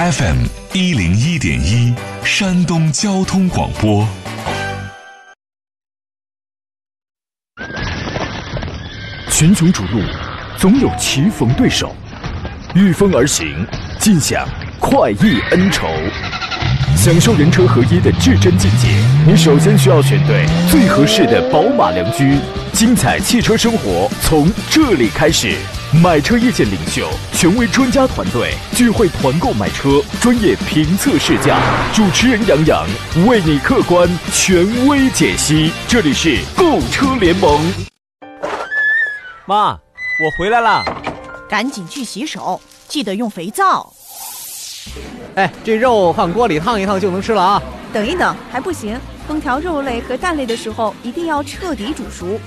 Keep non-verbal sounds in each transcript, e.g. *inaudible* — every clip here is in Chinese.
FM 一零一点一，山东交通广播。群雄逐鹿，总有棋逢对手，御风而行，尽享快意恩仇。享受人车合一的至臻境界，你首先需要选对最合适的宝马良驹。精彩汽车生活从这里开始，买车意见领袖，权威专家团队聚会团购买车，专业评测试驾，主持人杨洋为你客观权威解析。这里是购车联盟。妈，我回来了，赶紧去洗手，记得用肥皂。哎，这肉放锅里烫一烫就能吃了啊！等一等，还不行，烹调肉类和蛋类的时候一定要彻底煮熟。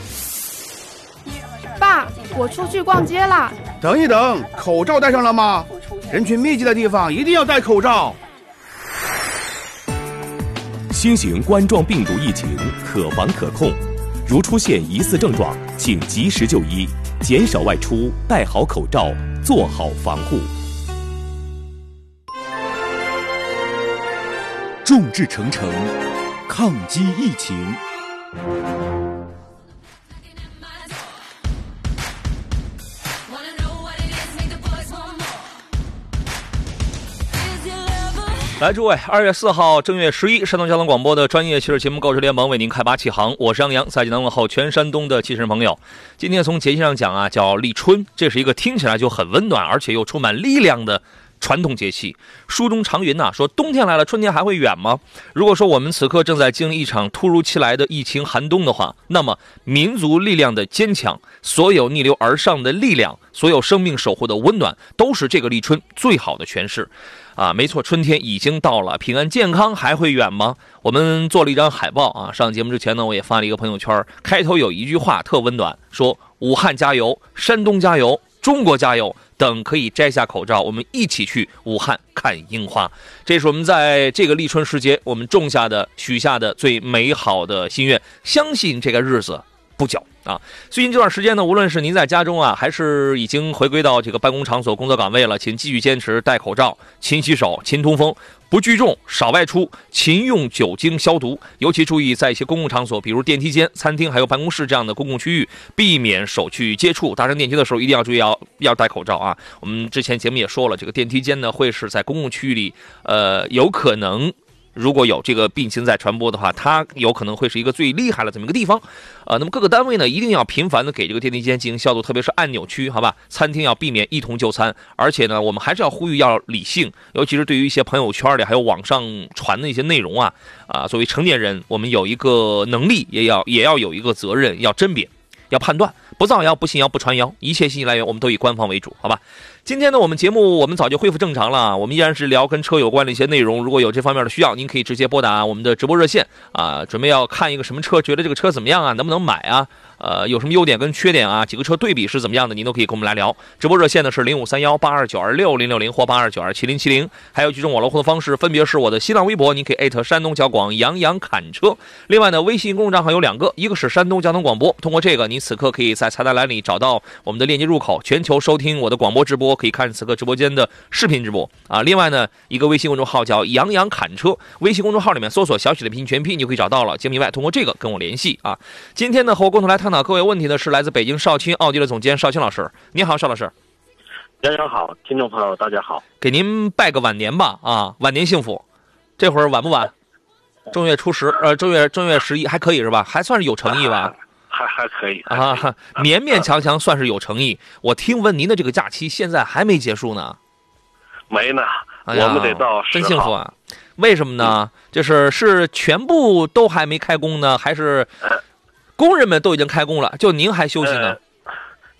爸，我出去逛街啦。等一等，口罩戴上了吗？人群密集的地方一定要戴口罩。新型冠状病毒疫情可防可控，如出现疑似症状，请及时就医，减少外出，戴好口罩，做好防护。众志成城，抗击疫情。来，诸位，二月四号，正月十一，山东交通广播的专业汽车节目《购车联盟》为您开拔启航。我是杨洋，在济南问候全山东的汽车朋友。今天从节气上讲啊，叫立春，这是一个听起来就很温暖，而且又充满力量的。传统节气，书中常云呐，说冬天来了，春天还会远吗？如果说我们此刻正在经历一场突如其来的疫情寒冬的话，那么民族力量的坚强，所有逆流而上的力量，所有生命守护的温暖，都是这个立春最好的诠释。啊，没错，春天已经到了，平安健康还会远吗？我们做了一张海报啊，上节目之前呢，我也发了一个朋友圈，开头有一句话特温暖，说武汉加油，山东加油，中国加油。等可以摘下口罩，我们一起去武汉看樱花。这是我们在这个立春时节，我们种下的、许下的最美好的心愿。相信这个日子不久啊！最近这段时间呢，无论是您在家中啊，还是已经回归到这个办公场所、工作岗位了，请继续坚持戴口罩、勤洗手、勤通风。不聚众，少外出，勤用酒精消毒，尤其注意在一些公共场所，比如电梯间、餐厅还有办公室这样的公共区域，避免手去接触。搭乘电梯的时候一定要注意要要戴口罩啊！我们之前节目也说了，这个电梯间呢会是在公共区域里，呃，有可能。如果有这个病情在传播的话，它有可能会是一个最厉害的这么一个地方，呃，那么各个单位呢一定要频繁的给这个电梯间进行消毒，特别是按钮区，好吧？餐厅要避免一同就餐，而且呢，我们还是要呼吁要理性，尤其是对于一些朋友圈里还有网上传的一些内容啊，啊，作为成年人，我们有一个能力，也要也要有一个责任，要甄别，要判断，不造谣、不信谣、不传谣，一切信息来源我们都以官方为主，好吧？今天呢，我们节目我们早就恢复正常了，我们依然是聊跟车有关的一些内容。如果有这方面的需要，您可以直接拨打我们的直播热线啊。准备要看一个什么车，觉得这个车怎么样啊？能不能买啊？呃，有什么优点跟缺点啊？几个车对比是怎么样的？您都可以跟我们来聊。直播热线呢是零五三幺八二九二六零六零或八二九二七零七零，还有几种网络互动方式，分别是我的新浪微博，您可以艾特山东交广杨洋侃车。另外呢，微信公众账号有两个，一个是山东交通广播，通过这个，您此刻可以在菜单栏里找到我们的链接入口，全球收听我的广播直播，可以看此刻直播间的视频直播啊。另外呢，一个微信公众号叫杨洋侃车，微信公众号里面搜索小许的拼音全拼，你就可以找到了。节目以外，通过这个跟我联系啊。今天呢，和我共同来探讨各位问题的是。来自北京少卿奥迪的总监少卿老师，你好，邵老师。杨洋好，听众朋友大家好，给您拜个晚年吧啊，晚年幸福。这会儿晚不晚？正月初十，呃，正月正月十一还可以是吧？还算是有诚意吧？*laughs* 还还可以啊，勉勉强强算是有诚意。我听闻您的这个假期现在还没结束呢？没呢，我们得到真幸福啊！为什么呢？就是是全部都还没开工呢，还是？*laughs* 工人们都已经开工了，就您还休息呢？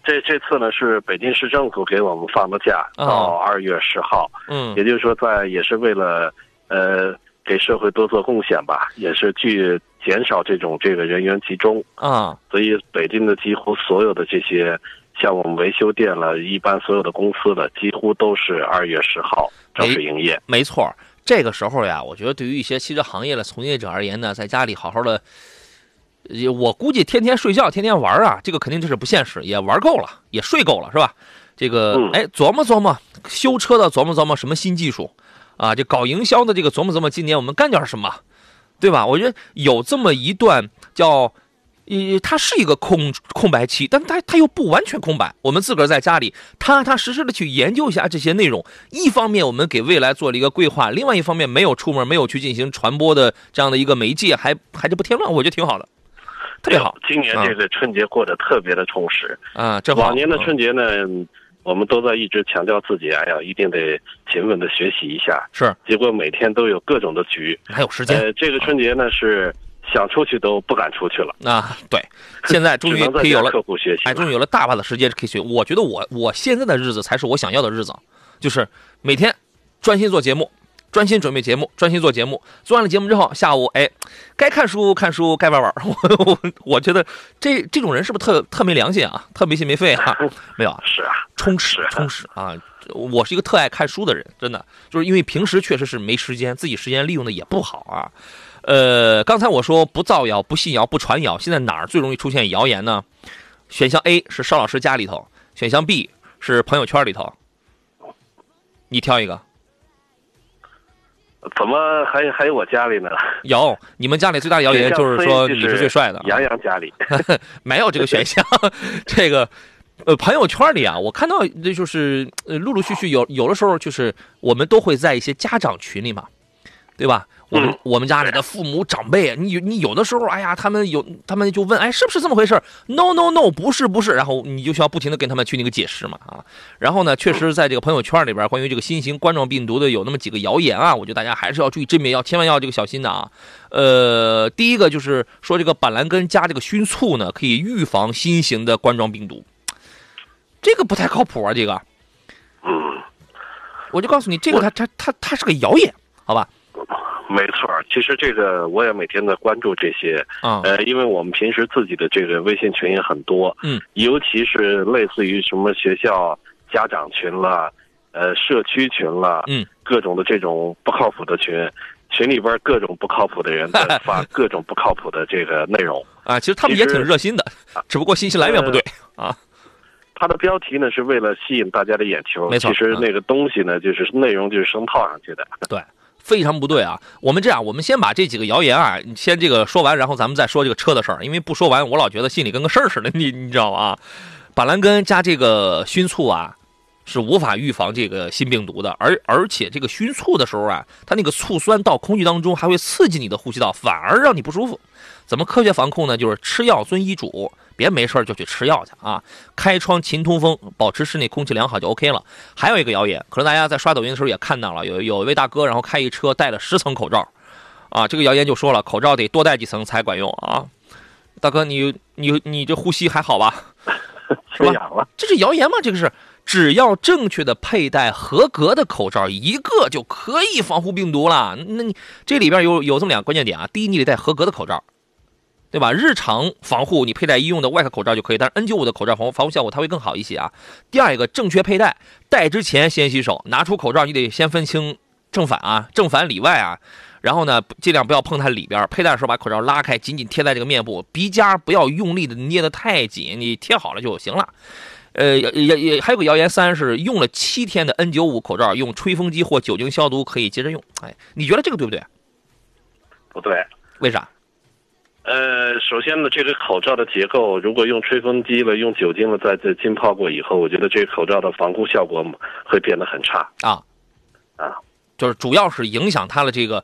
这这次呢是北京市政府给我们放的假，到二月十号。嗯，也就是说，在也是为了呃给社会多做贡献吧，也是去减少这种这个人员集中啊。所以北京的几乎所有的这些，像我们维修店了，一般所有的公司的，几乎都是二月十号正式营业。没错，这个时候呀，我觉得对于一些汽车行业的从业者而言呢，在家里好好的。我估计天天睡觉，天天玩啊，这个肯定就是不现实。也玩够了，也睡够了，是吧？这个，哎，琢磨琢磨修车的，琢磨琢磨什么新技术啊，这搞营销的这个琢磨琢磨，今年我们干点什么，对吧？我觉得有这么一段叫。呃，它是一个空空白期，但它它又不完全空白。我们自个儿在家里踏踏实实的去研究一下这些内容。一方面，我们给未来做了一个规划；，另外一方面，没有出门，没有去进行传播的这样的一个媒介，还还是不添乱，我觉得挺好的，特别好。今年这个春节过得特别的充实啊！这往年的春节呢，我们都在一直强调自己，哎呀，一定得勤奋的学习一下。是，结果每天都有各种的局，还有时间。呃，这个春节呢是。想出去都不敢出去了啊！对，现在 *laughs* 终于可以有了客户学习，哎，终于有了大把的时间可以学。我觉得我我现在的日子才是我想要的日子，就是每天专心做节目，专心准备节目，专心做节目。做完了节目之后，下午哎，该看书看书，该玩玩。*laughs* 我我我觉得这这种人是不是特特没良心啊？特没心没肺啊？*laughs* 没有啊？是啊，充实充实啊！我是一个特爱看书的人，真的，就是因为平时确实是没时间，自己时间利用的也不好啊。呃，刚才我说不造谣、不信谣、不传谣，现在哪儿最容易出现谣言呢？选项 A 是邵老师家里头，选项 B 是朋友圈里头，你挑一个。怎么还还有我家里呢？*laughs* 有，你们家里最大的谣言就是说你是最帅的。杨洋家里 *laughs* 没有这个选项，*laughs* 这个呃朋友圈里啊，我看到那就是呃陆陆续续有有的时候就是我们都会在一些家长群里嘛，对吧？我们我们家里的父母长辈，你你有的时候，哎呀，他们有他们就问，哎，是不是这么回事？No No No，不是不是。然后你就需要不停的跟他们去那个解释嘛啊。然后呢，确实在这个朋友圈里边，关于这个新型冠状病毒的有那么几个谣言啊，我觉得大家还是要注意甄别，要千万要这个小心的啊。呃，第一个就是说这个板蓝根加这个熏醋呢，可以预防新型的冠状病毒，这个不太靠谱啊，这个。嗯。我就告诉你，这个它它它它是个谣言，好吧？没错，其实这个我也每天在关注这些啊，呃，因为我们平时自己的这个微信群也很多，嗯，尤其是类似于什么学校家长群了，呃，社区群了，嗯，各种的这种不靠谱的群，群里边各种不靠谱的人在 *laughs* 发各种不靠谱的这个内容啊，其实他们也挺热心的，只不过信息来源不对啊。他的标题呢是为了吸引大家的眼球，没错，其实那个东西呢就是内容就是生套上去的，对。*laughs* 非常不对啊！我们这样，我们先把这几个谣言啊，先这个说完，然后咱们再说这个车的事儿。因为不说完，我老觉得心里跟个事儿似的，你你知道吗？板蓝根加这个熏醋啊，是无法预防这个新病毒的。而而且这个熏醋的时候啊，它那个醋酸到空气当中，还会刺激你的呼吸道，反而让你不舒服。怎么科学防控呢？就是吃药遵医嘱。别没事就去吃药去啊！开窗勤通风，保持室内空气良好就 OK 了。还有一个谣言，可能大家在刷抖音的时候也看到了，有有一位大哥，然后开一车戴了十层口罩，啊，这个谣言就说了，口罩得多戴几层才管用啊。大哥，你你你这呼吸还好吧？*laughs* 是吧？这是谣言吗？这个是，只要正确的佩戴合格的口罩一个就可以防护病毒了。那你这里边有有这么两个关键点啊，第一，你得戴合格的口罩。对吧？日常防护你佩戴医用的外科口罩就可以，但是 N95 的口罩防防护效果它会更好一些啊。第二一个，正确佩戴，戴之前先洗手，拿出口罩你得先分清正反啊，正反里外啊。然后呢，尽量不要碰它里边。佩戴的时候把口罩拉开，紧紧贴在这个面部，鼻夹不要用力的捏得太紧，你贴好了就行了。呃，也也也还有个谣言三是用了七天的 N95 口罩，用吹风机或酒精消毒可以接着用。哎，你觉得这个对不对？不对，为啥？呃，首先呢，这个口罩的结构，如果用吹风机了、用酒精了，在这浸泡过以后，我觉得这个口罩的防护效果会变得很差啊啊，就是主要是影响它的这个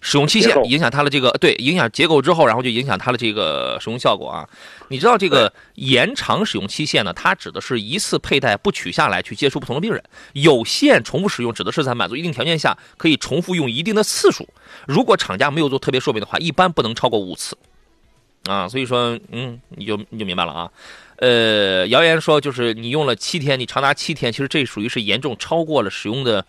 使用期限，影响它的这个对影响结构之后，然后就影响它的这个 *laughs* 使用效果啊。你知道这个延长使用期限呢？它指的是一次佩戴不取下来去接触不同的病人；有限重复使用指的是在满足一定条件下可以重复用一定的次数。如果厂家没有做特别说明的话，一般不能超过五次。啊，所以说，嗯，你就你就明白了啊。呃，谣言说就是你用了七天，你长达七天，其实这属于是严重超过了使用的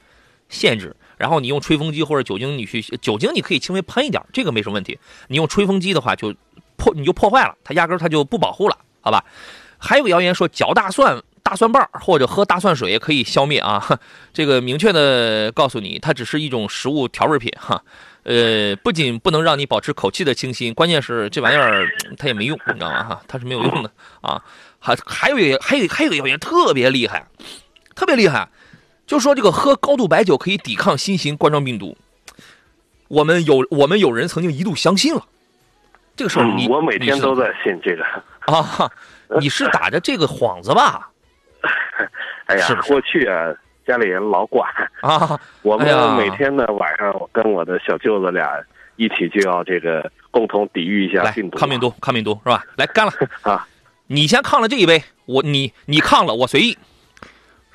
限制。然后你用吹风机或者酒精，你去酒精你可以轻微喷一点，这个没什么问题。你用吹风机的话就。破你就破坏了，它压根它就不保护了，好吧？还有谣言说嚼大蒜、大蒜瓣或者喝大蒜水可以消灭啊，*laughs* 这个明确的告诉你，它只是一种食物调味品哈。呃，不仅不能让你保持口气的清新，关键是这玩意儿它也没用，你知道吗？哈，它是没有用的啊。还还有一个还有还有一个谣言特别厉害，特别厉害，就说这个喝高度白酒可以抵抗新型冠状病毒，我们有我们有人曾经一度相信了这个事儿。你我每天都在信这个啊，你是打着这个幌子吧？*laughs* 哎呀，是过去啊，家里人老管啊，我们每天呢晚上跟我的小舅子俩一起就要这个共同抵御一下病毒，抗病毒，抗病毒是吧？来干了 *laughs* 啊！你先抗了这一杯，我你你抗了，我随意，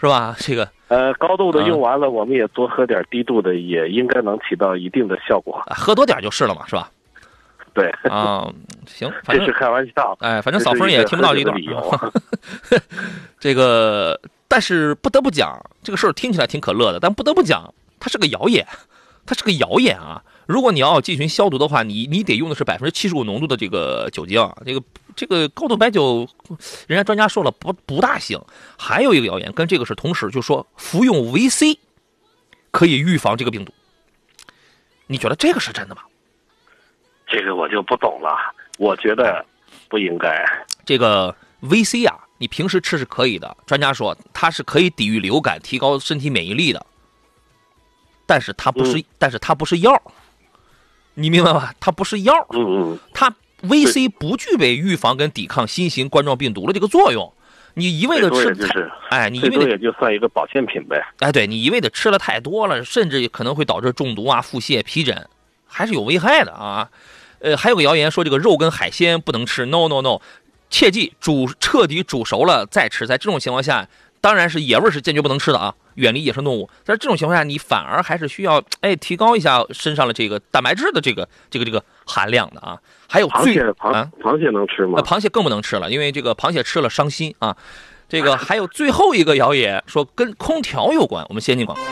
是吧？这个呃，高度的用完了，我们也多喝点低度的，也应该能起到一定的效果。喝多点就是了嘛，是吧？对啊，行，*laughs* 这是开玩笑。哎，反正扫风也听不到这段。*laughs* 这个，但是不得不讲，这个事儿听起来挺可乐的，但不得不讲，它是个谣言，它是个谣言啊！如果你要进行消毒的话，你你得用的是百分之七十五浓度的这个酒精，这个这个高度白酒，人家专家说了不不大行。还有一个谣言跟这个是同时，就说服用维 C 可以预防这个病毒，你觉得这个是真的吗？这个我就不懂了，我觉得不应该。这个维 C 啊，你平时吃是可以的。专家说它是可以抵御流感、提高身体免疫力的，但是它不是，但是它不是药，你明白吧？它不是药。嗯嗯。它 VC 不具备预防跟抵抗新型冠状病毒的这个作用。你一味的吃，哎，你一味的也就算一个保健品呗。哎，对你一味的吃了太多了，甚至可能会导致中毒啊、腹泻、皮疹，还是有危害的啊。呃，还有个谣言说这个肉跟海鲜不能吃，no no no，切记煮彻底煮熟了再吃。在这种情况下，当然是野味是坚决不能吃的啊，远离野生动物。在这种情况下，你反而还是需要哎提高一下身上的这个蛋白质的这个这个这个含量的啊。还有螃蟹，螃螃蟹能吃吗？螃蟹更不能吃了，因为这个螃蟹吃了伤心啊。这个 *laughs* 还有最后一个谣言说跟空调有关，我们先进广告。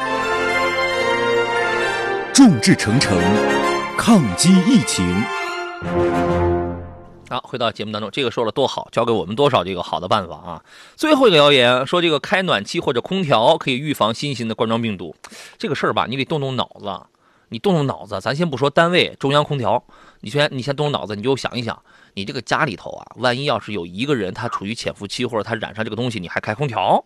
众志成城，抗击疫情。好，回到节目当中，这个说了多好，教给我们多少这个好的办法啊！最后一个谣言说，这个开暖气或者空调可以预防新型的冠状病毒，这个事儿吧，你得动动脑子，你动动脑子，咱先不说单位中央空调，你先你先动动脑子，你就想一想，你这个家里头啊，万一要是有一个人他处于潜伏期，或者他染上这个东西，你还开空调？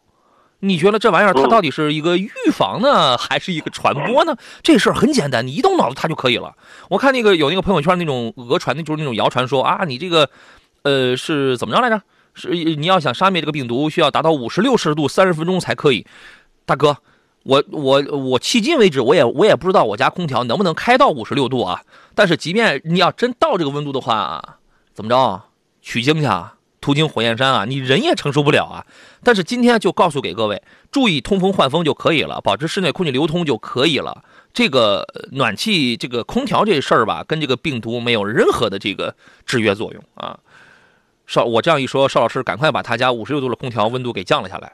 你觉得这玩意儿它到底是一个预防呢，还是一个传播呢？这事儿很简单，你一动脑子它就可以了。我看那个有那个朋友圈那种讹传那，就是那种谣传说啊，你这个，呃，是怎么着来着？是你要想杀灭这个病毒，需要达到五十六摄氏度三十分钟才可以。大哥，我我我迄今为止，我也我也不知道我家空调能不能开到五十六度啊。但是即便你要真到这个温度的话，怎么着？取经去啊？途经火焰山啊，你人也承受不了啊！但是今天就告诉给各位，注意通风换风就可以了，保持室内空气流通就可以了。这个暖气、这个空调这事儿吧，跟这个病毒没有任何的这个制约作用啊。邵，我这样一说，邵老师赶快把他家五十六度的空调温度给降了下来。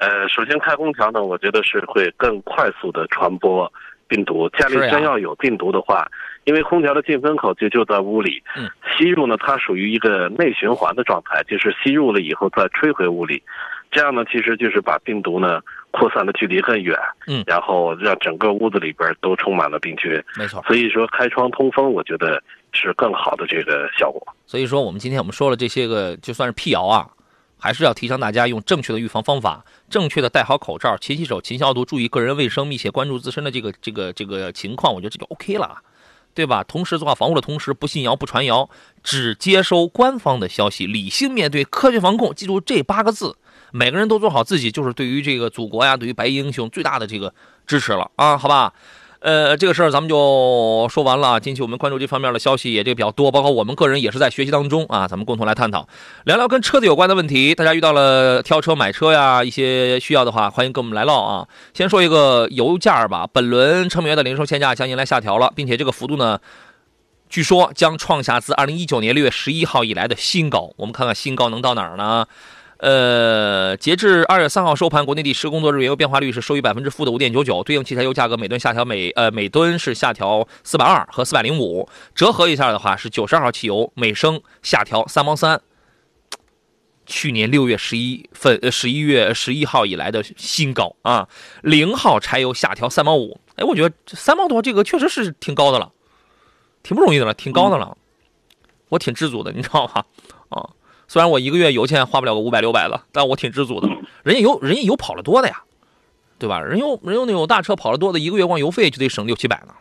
呃，首先开空调呢，我觉得是会更快速的传播病毒。家里真要有病毒的话。因为空调的进风口就就在屋里，吸入呢，它属于一个内循环的状态，就是吸入了以后再吹回屋里，这样呢，其实就是把病毒呢扩散的距离更远，嗯，然后让整个屋子里边都充满了病菌，没错。所以说开窗通风，我觉得是更好的这个效果。所以说，我们今天我们说了这些个，就算是辟谣啊，还是要提倡大家用正确的预防方法，正确的戴好口罩、勤洗手、勤消毒，注意个人卫生，密切关注自身的这个这个这个情况，我觉得这就 OK 了。对吧？同时做好防护的同时，不信谣不传谣，只接收官方的消息，理性面对，科学防控。记住这八个字，每个人都做好自己，就是对于这个祖国呀，对于白衣英雄最大的这个支持了啊！好吧。呃，这个事儿咱们就说完了。近期我们关注这方面的消息也这个比较多，包括我们个人也是在学习当中啊。咱们共同来探讨，聊聊跟车子有关的问题。大家遇到了挑车、买车呀一些需要的话，欢迎跟我们来唠啊。先说一个油价吧，本轮乘美元的零售限价将迎来下调了，并且这个幅度呢，据说将创下自二零一九年六月十一号以来的新高。我们看看新高能到哪儿呢？呃，截至二月三号收盘，国内第十工作日原油变化率是收于百分之负的五点九九，对应汽柴油价格每吨下调每呃每吨是下调四百二和四百零五，折合一下的话是九十二号汽油每升下调三毛三，去年六月十一份呃十一月十一号以来的新高啊，零号柴油下调三毛五，哎，我觉得三毛多这个确实是挺高的了，挺不容易的了，挺高的了，我挺知足的，你知道吗？啊。虽然我一个月油钱花不了个五百六百的，但我挺知足的。人家油，人家油跑了多的呀，对吧？人有人有那种大车跑了多的，一个月光油费就得省六七百呢。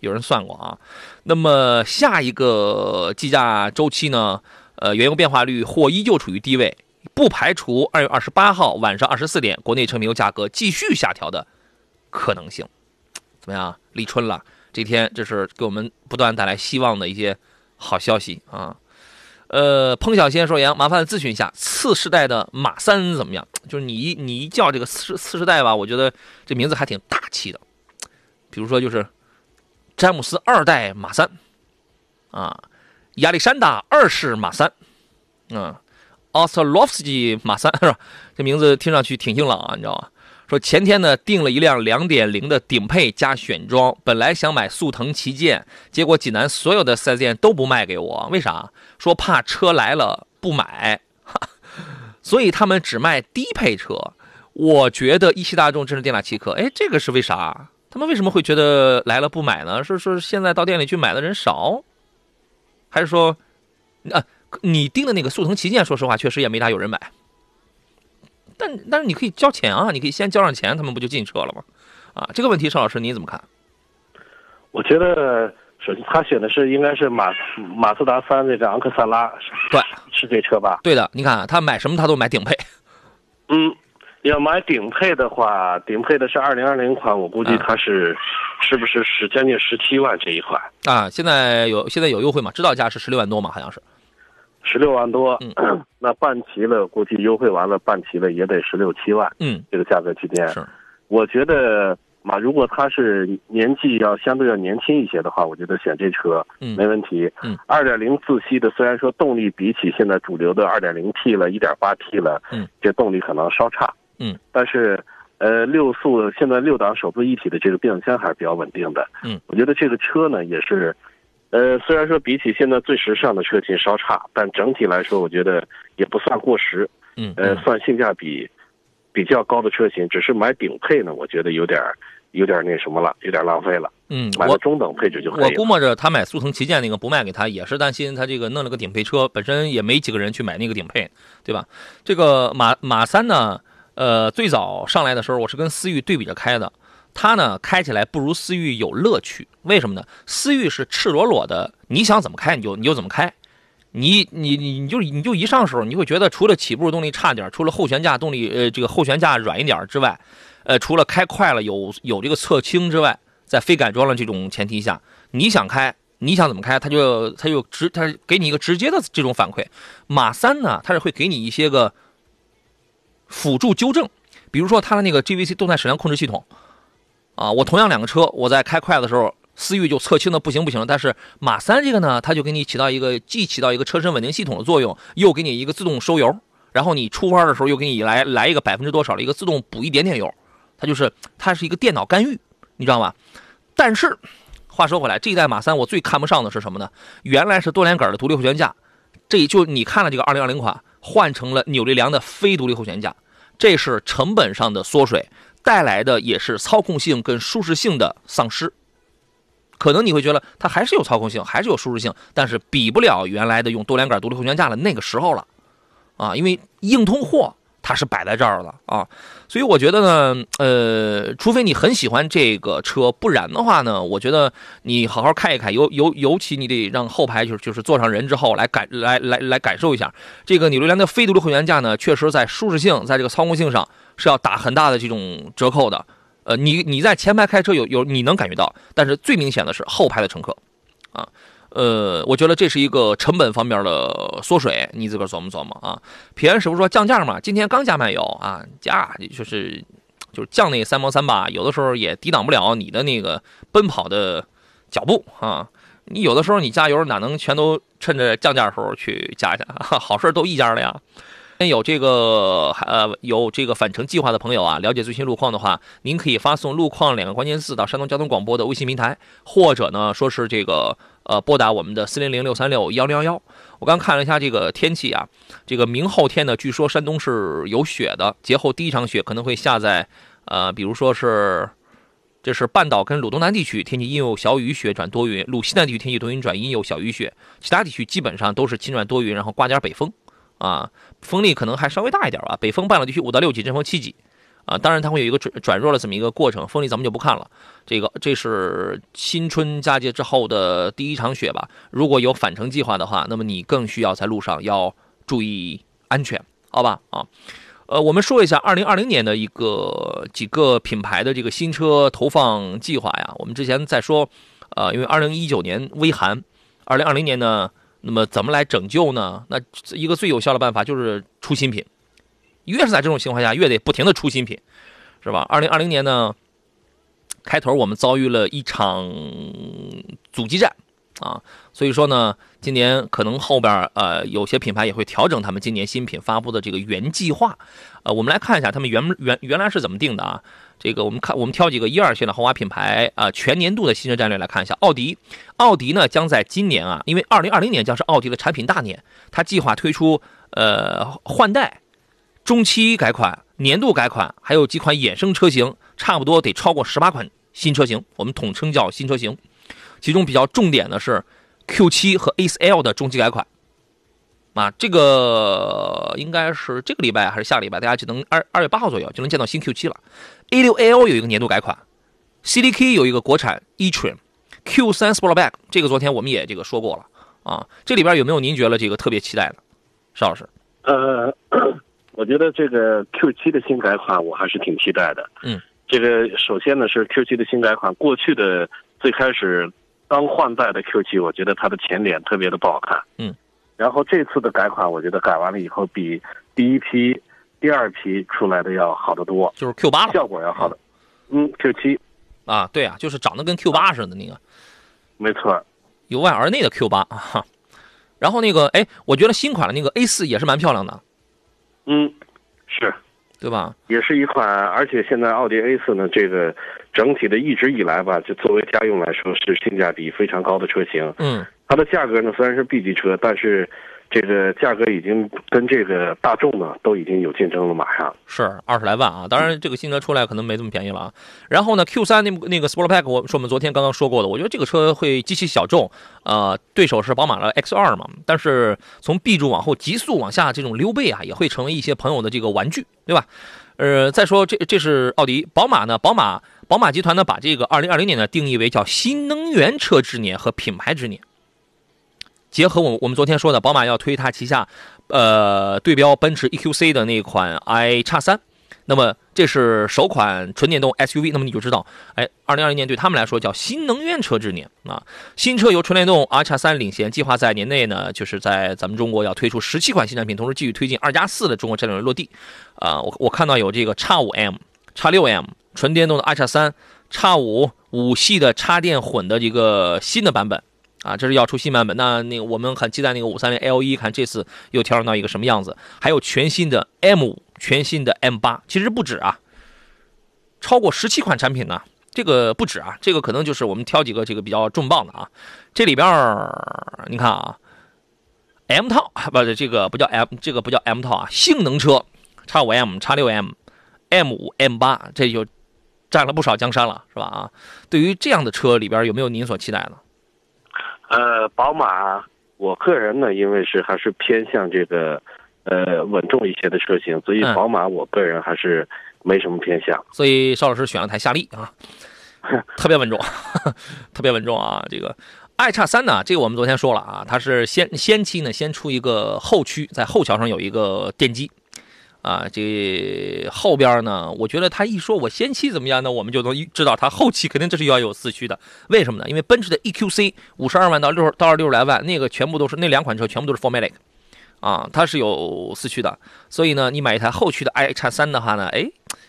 有人算过啊。那么下一个计价周期呢？呃，原油变化率或依旧处于低位，不排除二月二十八号晚上二十四点，国内成品油价格继续下调的可能性。怎么样？立春了，这天这是给我们不断带来希望的一些好消息啊。呃，彭小仙说：“杨，麻烦咨询一下，次世代的马三怎么样？就是你一你一叫这个次次世代吧，我觉得这名字还挺大气的。比如说，就是詹姆斯二代马三啊，亚历山大二世马三，嗯，奥斯特洛夫斯基马三是吧？这名字听上去挺硬朗啊，你知道吗？”说前天呢订了一辆两点零的顶配加选装，本来想买速腾旗舰，结果济南所有的 4S 店都不卖给我，为啥？说怕车来了不买，*laughs* 所以他们只卖低配车。我觉得一汽大众真是店大欺客，哎，这个是为啥？他们为什么会觉得来了不买呢？是说现在到店里去买的人少，还是说，啊，你订的那个速腾旗舰，说实话确实也没大有人买。但但是你可以交钱啊，你可以先交上钱，他们不就进车了吗？啊，这个问题，邵老师你怎么看？我觉得，首先他选的是应该是马马自达三那个昂克赛拉，对，是这车吧？对的，你看他买什么他都买顶配。嗯，要买顶配的话，顶配的是二零二零款，我估计他是是不是是将近十七万这一款啊？现在有现在有优惠吗？指导价是十六万多吗？好像是。十六万多，*clears throat* 那办齐了，估计优惠完了办齐了也得十六七万。嗯，这个价格区间是，我觉得嘛，如果他是年纪要相对要年轻一些的话，我觉得选这车没问题。嗯，二点零自吸的，虽然说动力比起现在主流的二点零 T 了、一点八 T 了，嗯，这动力可能稍差。嗯，但是呃，六速现在六档手自一体的这个变速箱还是比较稳定的。嗯，我觉得这个车呢也是。呃，虽然说比起现在最时尚的车型稍差，但整体来说，我觉得也不算过时。嗯，呃，算性价比比较高的车型。只是买顶配呢，我觉得有点有点那什么了，有点浪费了。嗯，买个中等配置就可以。我估摸着他买速腾旗舰那个不卖给他，也是担心他这个弄了个顶配车，本身也没几个人去买那个顶配，对吧？这个马马三呢，呃，最早上来的时候，我是跟思域对比着开的。它呢开起来不如思域有乐趣，为什么呢？思域是赤裸裸的，你想怎么开你就你就怎么开，你你你你就你就一上手，你会觉得除了起步动力差点，除了后悬架动力呃这个后悬架软一点之外，呃除了开快了有有这个侧倾之外，在非改装的这种前提下，你想开你想怎么开，它就它就直它给你一个直接的这种反馈。马三呢，它是会给你一些个辅助纠正，比如说它的那个 GVC 动态矢量控制系统。啊，我同样两个车，我在开快的时候，思域就侧倾的不行不行。但是马三这个呢，它就给你起到一个既起到一个车身稳定系统的作用，又给你一个自动收油，然后你出弯的时候又给你来来一个百分之多少的一个自动补一点点油，它就是它是一个电脑干预，你知道吗？但是话说回来，这一代马三我最看不上的是什么呢？原来是多连杆的独立后悬架，这就你看了这个二零二零款换成了扭力梁的非独立后悬架，这是成本上的缩水。带来的也是操控性跟舒适性的丧失，可能你会觉得它还是有操控性，还是有舒适性，但是比不了原来的用多连杆独立后悬架的那个时候了，啊，因为硬通货它是摆在这儿了啊，所以我觉得呢，呃，除非你很喜欢这个车，不然的话呢，我觉得你好好开一开，尤尤尤其你得让后排就是就是坐上人之后来感来来来感受一下。这个扭力梁的非独立后悬架呢，确实在舒适性，在这个操控性上。是要打很大的这种折扣的，呃，你你在前排开车有有你能感觉到，但是最明显的是后排的乘客，啊，呃，我觉得这是一个成本方面的缩水，你自个儿琢磨琢磨啊。平安师傅说降价嘛，今天刚加满油啊，加就是就是降那三毛三吧，有的时候也抵挡不了你的那个奔跑的脚步啊。你有的时候你加油哪能全都趁着降价的时候去加去，*laughs* 好事都一家的呀。有这个呃有这个返程计划的朋友啊，了解最新路况的话，您可以发送“路况”两个关键字到山东交通广播的微信平台，或者呢说是这个呃拨打我们的四零零六三六幺零幺幺。我刚看了一下这个天气啊，这个明后天呢，据说山东是有雪的，节后第一场雪可能会下在呃，比如说是这是半岛跟鲁东南地区，天气阴有小雨雪转多云；鲁西南地区天气多云转阴有小雨雪，其他地区基本上都是晴转多云，然后刮点北风。啊，风力可能还稍微大一点吧。北风半岛地区五到六级，阵风七级，啊，当然它会有一个转转弱的这么一个过程。风力咱们就不看了，这个这是新春佳节之后的第一场雪吧？如果有返程计划的话，那么你更需要在路上要注意安全，好吧？啊，呃，我们说一下二零二零年的一个几个品牌的这个新车投放计划呀。我们之前在说，呃，因为二零一九年微寒，二零二零年呢，那么怎么来拯救呢？那一个最有效的办法就是出新品。越是在这种情况下，越得不停的出新品，是吧？二零二零年呢，开头我们遭遇了一场阻击战啊，所以说呢，今年可能后边呃有些品牌也会调整他们今年新品发布的这个原计划，呃，我们来看一下他们原原原来是怎么定的啊？这个我们看我们挑几个一二线的豪华品牌啊，全年度的新车战略来看一下。奥迪，奥迪呢将在今年啊，因为二零二零年将是奥迪的产品大年，它计划推出呃换代。中期改款、年度改款，还有几款衍生车型，差不多得超过十八款新车型，我们统称叫新车型。其中比较重点的是 Q7 和 A4L 的中期改款。啊，这个应该是这个礼拜还是下个礼拜，大家就能二二月八号左右就能见到新 Q7 了。A6L 有一个年度改款，CDK 有一个国产 E Trim，Q 三 Sportback 这个昨天我们也这个说过了啊。这里边有没有您觉得这个特别期待的，邵老师？呃。*coughs* 我觉得这个 Q 七的新改款我还是挺期待的。嗯，这个首先呢是 Q 七的新改款，过去的最开始刚换代的 Q 七我觉得它的前脸特别的不好看。嗯，然后这次的改款，我觉得改完了以后比第一批、第二批出来的要好得多，就是 Q 八了，效果要好的。嗯，Q 七啊，对啊，就是长得跟 Q 八似的那个，没错，由外而内的 Q 八啊。然后那个，哎，我觉得新款的那个 A 四也是蛮漂亮的。嗯，是，对吧？也是一款，而且现在奥迪 A 四呢，这个整体的一直以来吧，就作为家用来说是性价比非常高的车型。嗯，它的价格呢虽然是 B 级车，但是这个价格已经跟这个大众呢都已经有竞争了，马上是二十来万啊。当然，这个新车出来可能没这么便宜了啊。然后呢，Q 三那那个 Sportback，我是我们昨天刚刚说过的，我觉得这个车会极其小众，呃，对手是宝马的 X 二嘛。但是从 B 柱往后急速往下这种溜背啊，也会成为一些朋友的这个玩具，对吧？呃，再说这这是奥迪，宝马呢？宝马宝马集团呢把这个二零二零年呢定义为叫新能源车之年和品牌之年。结合我我们昨天说的，宝马要推它旗下，呃，对标奔驰 EQC 的那款 i 叉三。那么这是首款纯电动 SUV，那么你就知道，哎，二零二零年对他们来说叫新能源车之年啊！新车由纯电动 i 叉三领衔，计划在年内呢，就是在咱们中国要推出十七款新产品，同时继续推进二加四的中国战略落地。啊，我我看到有这个叉五 M、叉六 M 纯电动的 i 叉三、叉五五系的插电混的一个新的版本啊，这是要出新版本。那那个我们很期待那个五三零 L 一，看这次又调整到一个什么样子？还有全新的 M 五。全新的 M 八其实不止啊，超过十七款产品呢，这个不止啊，这个可能就是我们挑几个这个比较重磅的啊。这里边你看啊，M 套不是这个不叫 M，这个不叫 M 套啊，性能车，叉五 M、叉六 M、M 五、M 八，这就占了不少江山了，是吧？啊，对于这样的车里边有没有您所期待的？呃，宝马，我个人呢，因为是还是偏向这个。呃，稳重一些的车型，所以宝马我个人还是没什么偏向。所以邵老师选了台夏利啊，*laughs* 特别稳重，*laughs* 特别稳重啊。这个 i 叉三呢，这个我们昨天说了啊，它是先先期呢先出一个后驱，在后桥上有一个电机啊。这后边呢，我觉得他一说我先期怎么样呢，我们就能知道他后期肯定这是要有四驱的。为什么呢？因为奔驰的 EQC 五十二万到六到六十来万，那个全部都是那两款车全部都是 Formatic。啊，它是有四驱的，所以呢，你买一台后驱的 i 叉三的话呢，哎，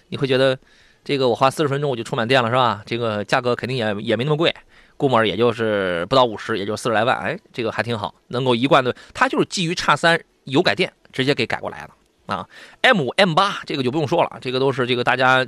你会觉得这个我花四十分钟我就充满电了，是吧？这个价格肯定也也没那么贵，估摸也就是不到五十，也就四十来万，哎，这个还挺好，能够一贯的，它就是基于叉三油改电直接给改过来了啊。M 五 M 八这个就不用说了，这个都是这个大家。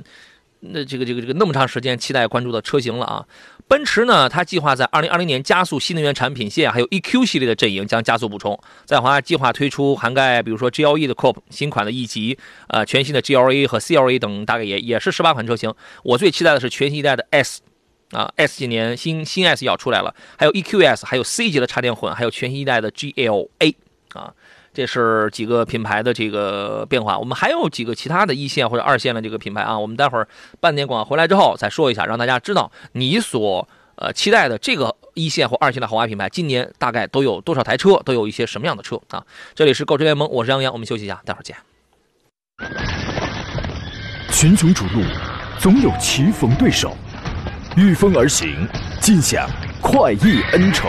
那这个这个这个那么长时间期待关注的车型了啊！奔驰呢，它计划在二零二零年加速新能源产品线，还有 EQ 系列的阵营将加速补充。在华计划推出涵盖比如说 GLE 的 Coupe 新款的 E 级，呃，全新的 GLA 和 CLA 等，大概也也是十八款车型。我最期待的是全新一代的 S，啊，S 今年新新 S 要出来了，还有 EQS，还有 C 级的插电混，还有全新一代的 GLA，啊。这是几个品牌的这个变化。我们还有几个其他的一线或者二线的这个品牌啊，我们待会儿半点广回来之后再说一下，让大家知道你所呃期待的这个一线或二线的豪华品牌，今年大概都有多少台车，都有一些什么样的车啊？这里是购车联盟，我是杨洋，我们休息一下，待会儿见。群雄逐鹿，总有棋逢对手，御风而行，尽享快意恩仇。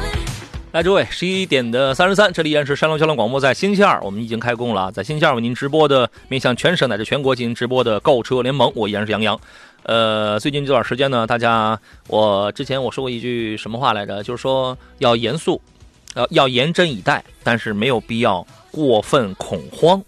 来，诸位，十一点的三十三，这里依然是山东交通广播，在星期二我们已经开工了，在星期二为您直播的面向全省乃至全国进行直播的购车联盟，我依然是杨洋。呃，最近这段时间呢，大家，我之前我说过一句什么话来着？就是说要严肃，呃，要严阵以待，但是没有必要过分恐慌，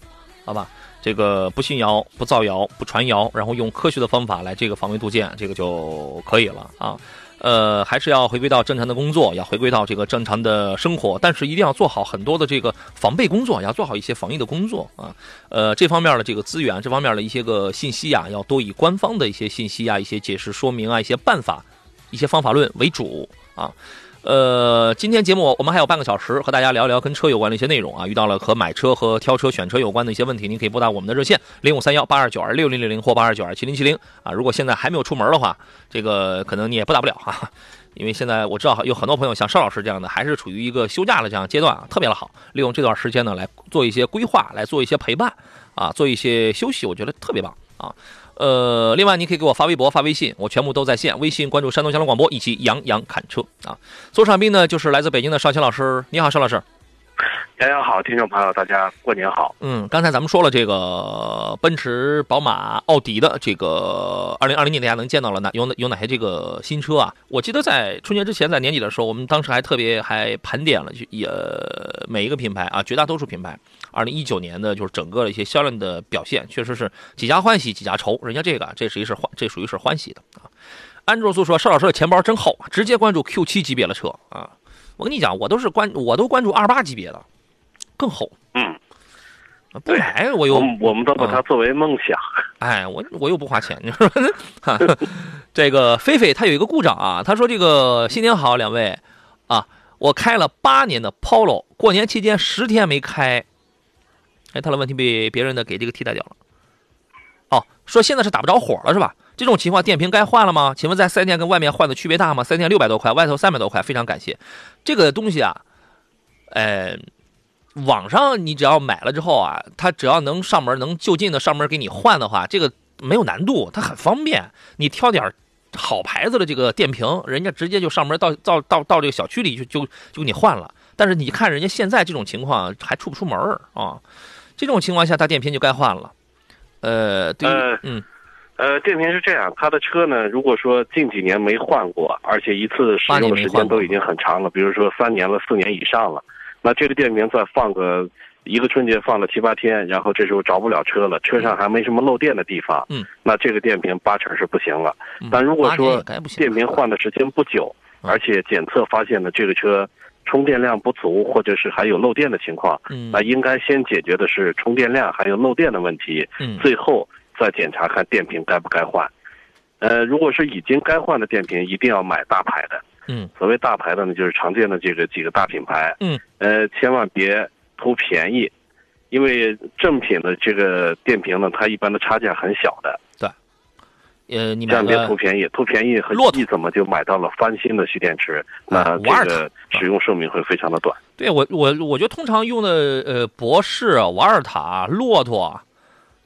好吧？这个不信谣、不造谣、不传谣，然后用科学的方法来这个防微杜渐，这个就可以了啊。呃，还是要回归到正常的工作，要回归到这个正常的生活，但是一定要做好很多的这个防备工作，要做好一些防疫的工作啊。呃，这方面的这个资源，这方面的一些个信息啊，要多以官方的一些信息啊、一些解释说明啊、一些办法、一些方法论为主啊。呃，今天节目我们还有半个小时，和大家聊一聊跟车有关的一些内容啊。遇到了和买车和挑车选车有关的一些问题，您可以拨打我们的热线零五三幺八二九二六零零零或八二九二七零七零啊。如果现在还没有出门的话，这个可能你也不打不了哈，因为现在我知道有很多朋友像邵老师这样的，还是处于一个休假的这样阶段啊，特别的好，利用这段时间呢来做一些规划，来做一些陪伴啊，做一些休息，我觉得特别棒啊。呃，另外你可以给我发微博、发微信，我全部都在线。微信关注山东交通广播以及杨洋侃车啊。左上宾呢就是来自北京的邵青老师，你好，邵老师。杨洋好，听众朋友大家过年好。嗯，刚才咱们说了这个奔驰、宝马、奥迪的这个二零二零年大家能见到了哪有哪有哪些这个新车啊？我记得在春节之前，在年底的时候，我们当时还特别还盘点了，就也每一个品牌啊，绝大多数品牌。二零一九年的就是整个的一些销量的表现，确实是几家欢喜几家愁。人家这个这属于是欢，这属于是欢喜的啊。安卓素说：“邵老师的钱包真厚，直接关注 Q 七级别的车啊。”我跟你讲，我都是关，我都关注二八级别的，更厚。嗯，不买我又，我们都把它作为梦想。*laughs* 哎，我我又不花钱，你说这个菲菲他有一个故障啊，他说：“这个新年好，两位啊，我开了八年的 Polo，过年期间十天没开。”哎，他的问题被别人的给这个替代掉了。哦，说现在是打不着火了是吧？这种情况电瓶该换了吗？请问在四 S 店跟外面换的区别大吗？四 S 店六百多块，外头三百多块，非常感谢。这个东西啊，呃，网上你只要买了之后啊，他只要能上门，能就近的上门给你换的话，这个没有难度，它很方便。你挑点好牌子的这个电瓶，人家直接就上门到到到到这个小区里就就就给你换了。但是你看人家现在这种情况还出不出门啊？这种情况下，它电瓶就该换了。呃，对，嗯，呃，电瓶是这样，他的车呢，如果说近几年没换过，而且一次使用的时间都已经很长了，比如说三年了、四年以上了，那这个电瓶再放个一个春节放了七八天，然后这时候着不了车了，车上还没什么漏电的地方，嗯，那这个电瓶八成是不行了。但如果说电瓶换的时间不久，而且检测发现呢这个车。充电量不足，或者是还有漏电的情况，嗯那应该先解决的是充电量还有漏电的问题，嗯最后再检查看电瓶该不该换。呃，如果是已经该换的电瓶，一定要买大牌的。嗯，所谓大牌的呢，就是常见的这个几个大品牌。嗯，呃，千万别图便宜，因为正品的这个电瓶呢，它一般的差价很小的。对呃，你千万别图便宜，图便宜和你怎么就买到了翻新的蓄电池？那这个使用寿命会非常的短。对我，我我觉得通常用的呃，博士、瓦尔塔、骆驼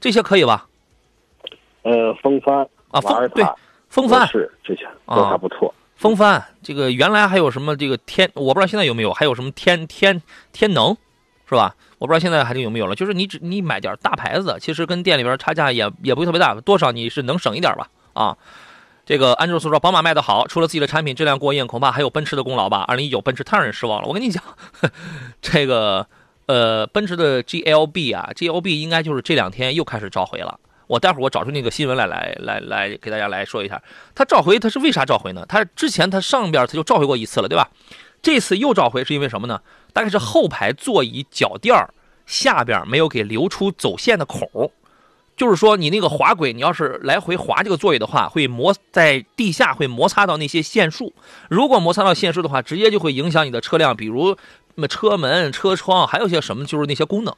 这些可以吧？呃，风帆啊，风对，风帆是这些都还不错。风帆这个原来还有什么这个天，我不知道现在有没有，还有什么天天天能，是吧？我不知道现在还有没有了，就是你只你买点大牌子，其实跟店里边差价也也不会特别大，多少你是能省一点吧？啊，这个安卓所说，宝马卖的好，除了自己的产品质量过硬，恐怕还有奔驰的功劳吧？二零一九奔驰太让人失望了。我跟你讲，*laughs* 这个呃，奔驰的 GLB 啊，GLB 应该就是这两天又开始召回了。我待会儿我找出那个新闻来，来来来给大家来说一下。他召回他是为啥召回呢？他之前他上边他就召回过一次了，对吧？这次又召回是因为什么呢？大概是后排座椅脚垫下边没有给留出走线的孔，就是说你那个滑轨，你要是来回滑这个座椅的话，会摩在地下会摩擦到那些线束。如果摩擦到线束的话，直接就会影响你的车辆，比如那么车门、车窗，还有些什么，就是那些功能。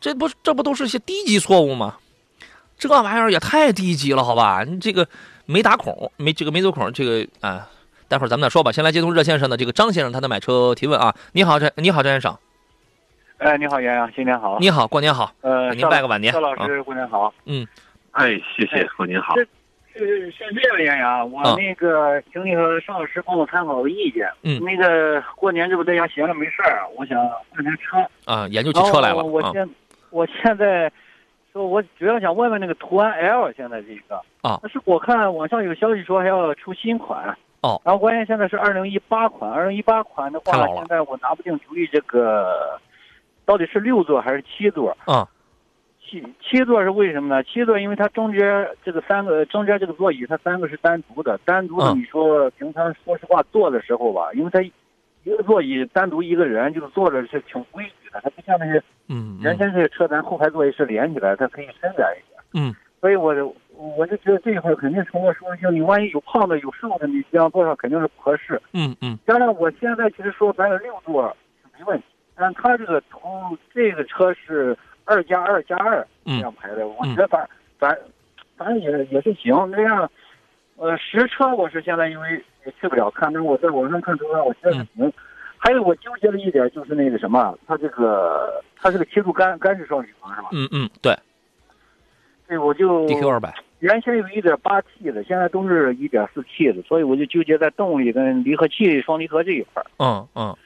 这不这不都是些低级错误吗？这玩意儿也太低级了，好吧？你这个没打孔，没这个没走孔，这个啊，待会儿咱们再说吧。先来接通热线上的这个张先生，他的买车提问啊。你好，张你好，张先生。哎，你好，杨洋，新年好。你好，过年好。呃，您拜个晚年。赵老师，过年好。嗯。哎，谢谢，过年好。是是这样，杨洋，我那个请你和邵老师帮我参考个意见。嗯。那个过年这不在家闲着没事儿，我想换台车。啊，研究起车来了。我现我现在。说，我主要想问问那个途安 L 现在这个。啊，是我看网上有消息说还要出新款。哦，然后关键现在是二零一八款，二零一八款的话，现在我拿不定主意，这个到底是六座还是七座。啊？七七座是为什么呢？七座因为它中间这个三个中间这个座椅，它三个是单独的，单独的你说平常说实话坐的时候吧，因为它。一个座椅单独一个人就是坐着是挺规矩的，它不像那些，嗯，原先这些车咱后排座椅是连起来，它可以伸展一点，嗯，所以我我就觉得这一块肯定从我说性，你万一有胖的有瘦的，你这样坐上肯定是不合适，嗯嗯。当然我现在其实说咱有六座是没问题，但它这个图这个车是二加二加二这样排的，我觉得反反反正也也是行，那样，呃，实车我是现在因为。也去不了看，但是我在网上看车，我觉得行。还有我纠结的一点，就是那个什么，它这个它这个七速干干式双离合是吧？嗯嗯，对。对，我就 DQ 二百，原先有一点八 T 的，现在都是一点四 T 的，所以我就纠结在动力跟离合器双离合这一块。嗯嗯，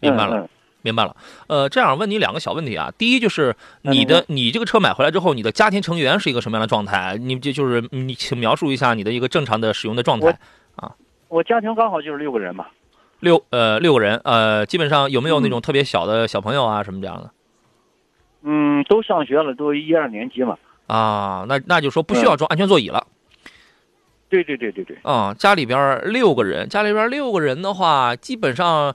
明白了，明白了。呃，这样问你两个小问题啊。第一就是你的你这个车买回来之后，你的家庭成员是一个什么样的状态？你就就是你请描述一下你的一个正常的使用的状态啊。我家庭刚好就是六个人嘛，六呃六个人呃，基本上有没有那种特别小的小朋友啊什么这样的？嗯，都上学了，都一二年级嘛。啊，那那就说不需要装安全座椅了。对对对对对。啊，家里边六个人，家里边六个人的话，基本上，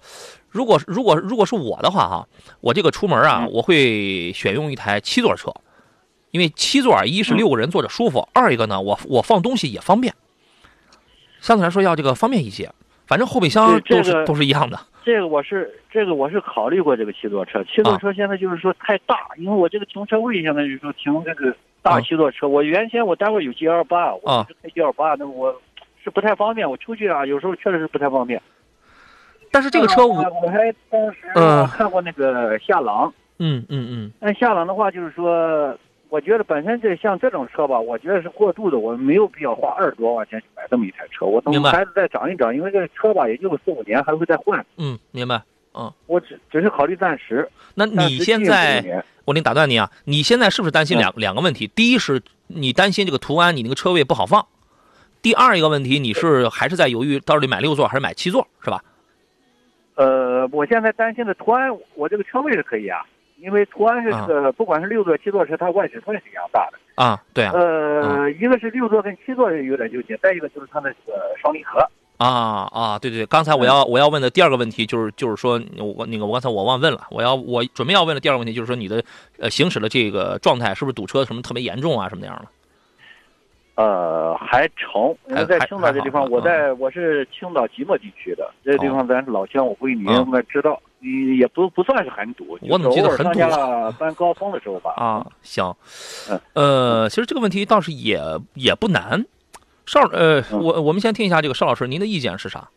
如果如果如果是我的话哈，我这个出门啊，我会选用一台七座车，因为七座一是六个人坐着舒服，二一个呢，我我放东西也方便。相对来说要这个方便一些，反正后备箱都是都是一样的。这个我是这个我是考虑过这个七座车，七座车现在就是说太大，因为我这个停车位现在就是说停这个大七座车。我原先我单位有 G L 八，我是开 G L 八，那我是不太方便。我出去啊，有时候确实是不太方便。但是这个车我我还当时看过那个夏朗，嗯嗯嗯，那夏朗的话就是说。我觉得本身这像这种车吧，我觉得是过度的，我没有必要花二十多万钱去买这么一台车。我等孩子再长一长，因为这个车吧也就四五年，还会再换。嗯，明白。嗯，我只只是考虑暂时。那你现在，我给你打断你啊，你现在是不是担心两两个问题？第一是你担心这个途安你那个车位不好放，第二一个问题你是还是在犹豫到底买六座还是买七座，是吧？呃，我现在担心的途安，我这个车位是可以啊。因为途安是这个，不管是六座、七座车，它外尺寸是一样大的啊。对啊。呃，一个是六座跟七座有点纠结，再一个就是它的这个双离合。啊啊，对对，刚才我要我要问的第二个问题就是就是说我那个我刚才我忘问了，我要我准备要问的第二个问题就是说你的呃行驶的这个状态是不是堵车什么特别严重啊什么那样的？呃，还成，因为在青岛这地方，我在我是青岛即墨地区的，这个地方咱是老乡，我估计你应该知道。你也不不算是很堵，我怎么记得很堵？*laughs* 搬高峰的时候吧。啊，行，呃，其实这个问题倒是也也不难。邵呃，我我们先听一下这个邵老师，您的意见是啥？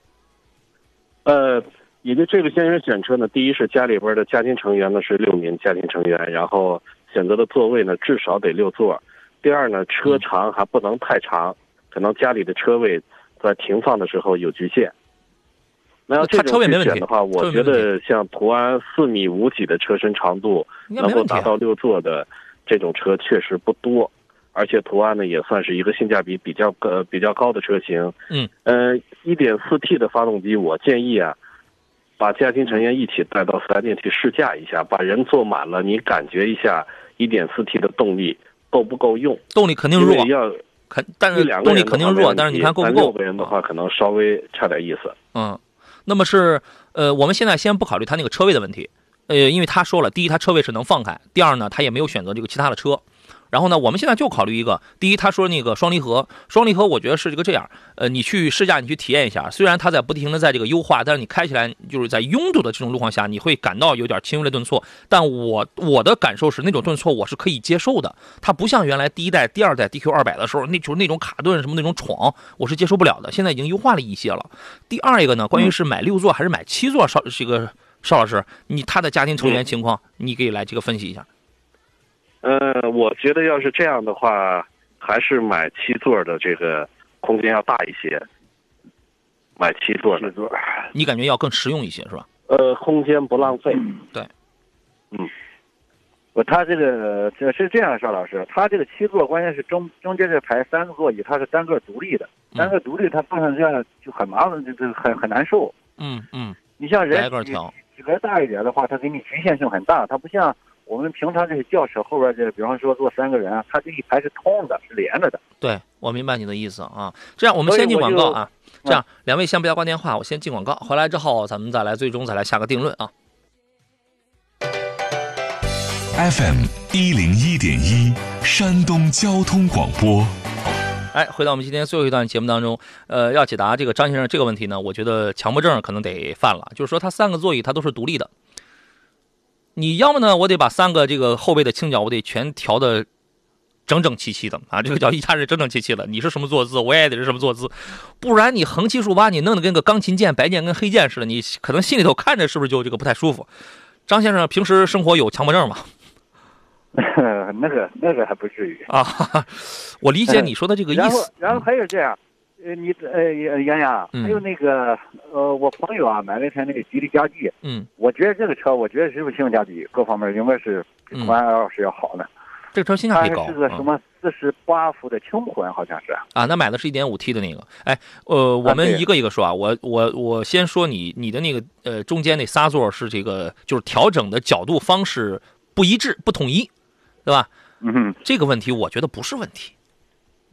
呃，也就这个先生选车呢，第一是家里边的家庭成员呢是六名家庭成员，然后选择的座位呢至少得六座。第二呢，车长还不能太长，可能家里的车位在停放的时候有局限。那要这种选的话，我觉得像途安四米五几的车身长度能够达到六座的这种车确实不多，而且途安呢也算是一个性价比比较呃比较高的车型。嗯，呃，一点四 T 的发动机，我建议啊，把家庭成员一起带到四 S 店去试驾一下，把人坐满了，你感觉一下一点四 T 的动力够不够用？动力肯定弱，要肯，但是动力肯定弱，但是你看够不够？六个人的话，可能稍微差点意思。嗯，那么是呃，我们现在先不考虑他那个车位的问题，呃，因为他说了，第一，他车位是能放开；第二呢，他也没有选择这个其他的车。然后呢，我们现在就考虑一个，第一，他说那个双离合，双离合，我觉得是这个这样，呃，你去试驾，你去体验一下，虽然它在不停的在这个优化，但是你开起来就是在拥堵的这种路况下，你会感到有点轻微的顿挫。但我我的感受是，那种顿挫我是可以接受的，它不像原来第一代、第二代 DQ 二百的时候，那就是那种卡顿什么那种闯，我是接受不了的。现在已经优化了一些了。第二一个呢，关于是买六座还是买七座，邵这个邵老师，你他的家庭成员情况，你可以来这个分析一下。呃，我觉得要是这样的话，还是买七座的这个空间要大一些。买七座的，你感觉要更实用一些是吧？呃，空间不浪费。对，嗯，不，他这个这是这样，邵老师，他这个七座关键是中中间这排三个座椅，它是单个独立的，单个独立，它放上这样就很麻烦，这这很很难受。嗯嗯，你像人体格大一点的话，它给你局限性很大，它不像。我们平常这个轿车后边这，比方说坐三个人啊，它这一排是通的，是连着的。对，我明白你的意思啊。这样，我们先进广告啊。这样，两位先不要挂电话，我先进广告，回来之后咱们再来最终再来下个定论啊。FM 一零一点一，山东交通广播。哎，回到我们今天最后一段节目当中，呃，要解答这个张先生这个问题呢，我觉得强迫症可能得犯了，就是说他三个座椅它都是独立的。你要么呢，我得把三个这个后背的倾角，我得全调的整整齐齐的啊，这个叫一家人整整齐齐的。你是什么坐姿，我也得是什么坐姿，不然你横七竖八，你弄得跟个钢琴键、白键跟黑键似的，你可能心里头看着是不是就这个不太舒服？张先生平时生活有强迫症吗？*laughs* 那个那个还不至于啊，我理解你说的这个意思。然后然后还有这样。呃，你呃，杨洋，还有那个呃，我朋友啊，买了一台那个吉利嘉际，嗯，我觉得这个车，我觉得是不是性价比各方面应该是比途安 L 是要好的。这个车性价比高，是个什么四十八伏的轻混，好像是啊。那买的是一点五 T 的那个，哎，呃，我们一个一个说啊，我我我先说你你的那个呃中间那仨座是这个就是调整的角度方式不一致不统一，对吧？嗯，这个问题我觉得不是问题。